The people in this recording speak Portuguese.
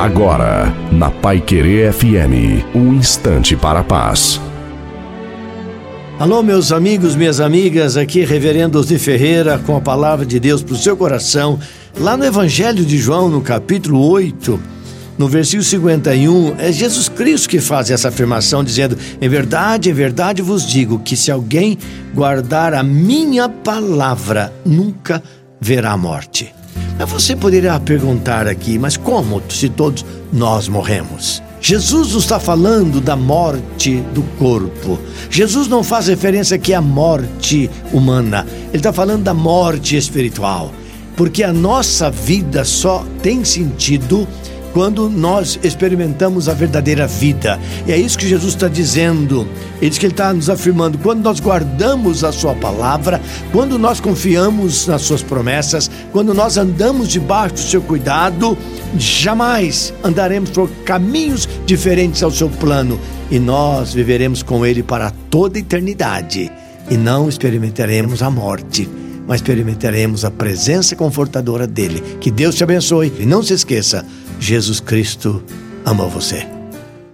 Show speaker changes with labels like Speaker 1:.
Speaker 1: Agora, na Pai Querer FM, um instante para a paz.
Speaker 2: Alô, meus amigos, minhas amigas, aqui Reverendo Osni Ferreira com a palavra de Deus para o seu coração, lá no Evangelho de João, no capítulo 8, no versículo 51, é Jesus Cristo que faz essa afirmação, dizendo: Em verdade, em verdade vos digo que se alguém guardar a minha palavra, nunca verá a morte. Mas você poderia perguntar aqui, mas como se todos nós morremos? Jesus não está falando da morte do corpo. Jesus não faz referência aqui à morte humana. Ele está falando da morte espiritual. Porque a nossa vida só tem sentido quando nós experimentamos a verdadeira vida. E é isso que Jesus está dizendo. Ele diz que Ele está nos afirmando: quando nós guardamos a Sua palavra, quando nós confiamos nas Suas promessas, quando nós andamos debaixo do Seu cuidado, jamais andaremos por caminhos diferentes ao Seu plano e nós viveremos com Ele para toda a eternidade e não experimentaremos a morte mas experimentaremos a presença confortadora dele. Que Deus te abençoe e não se esqueça: Jesus Cristo ama você.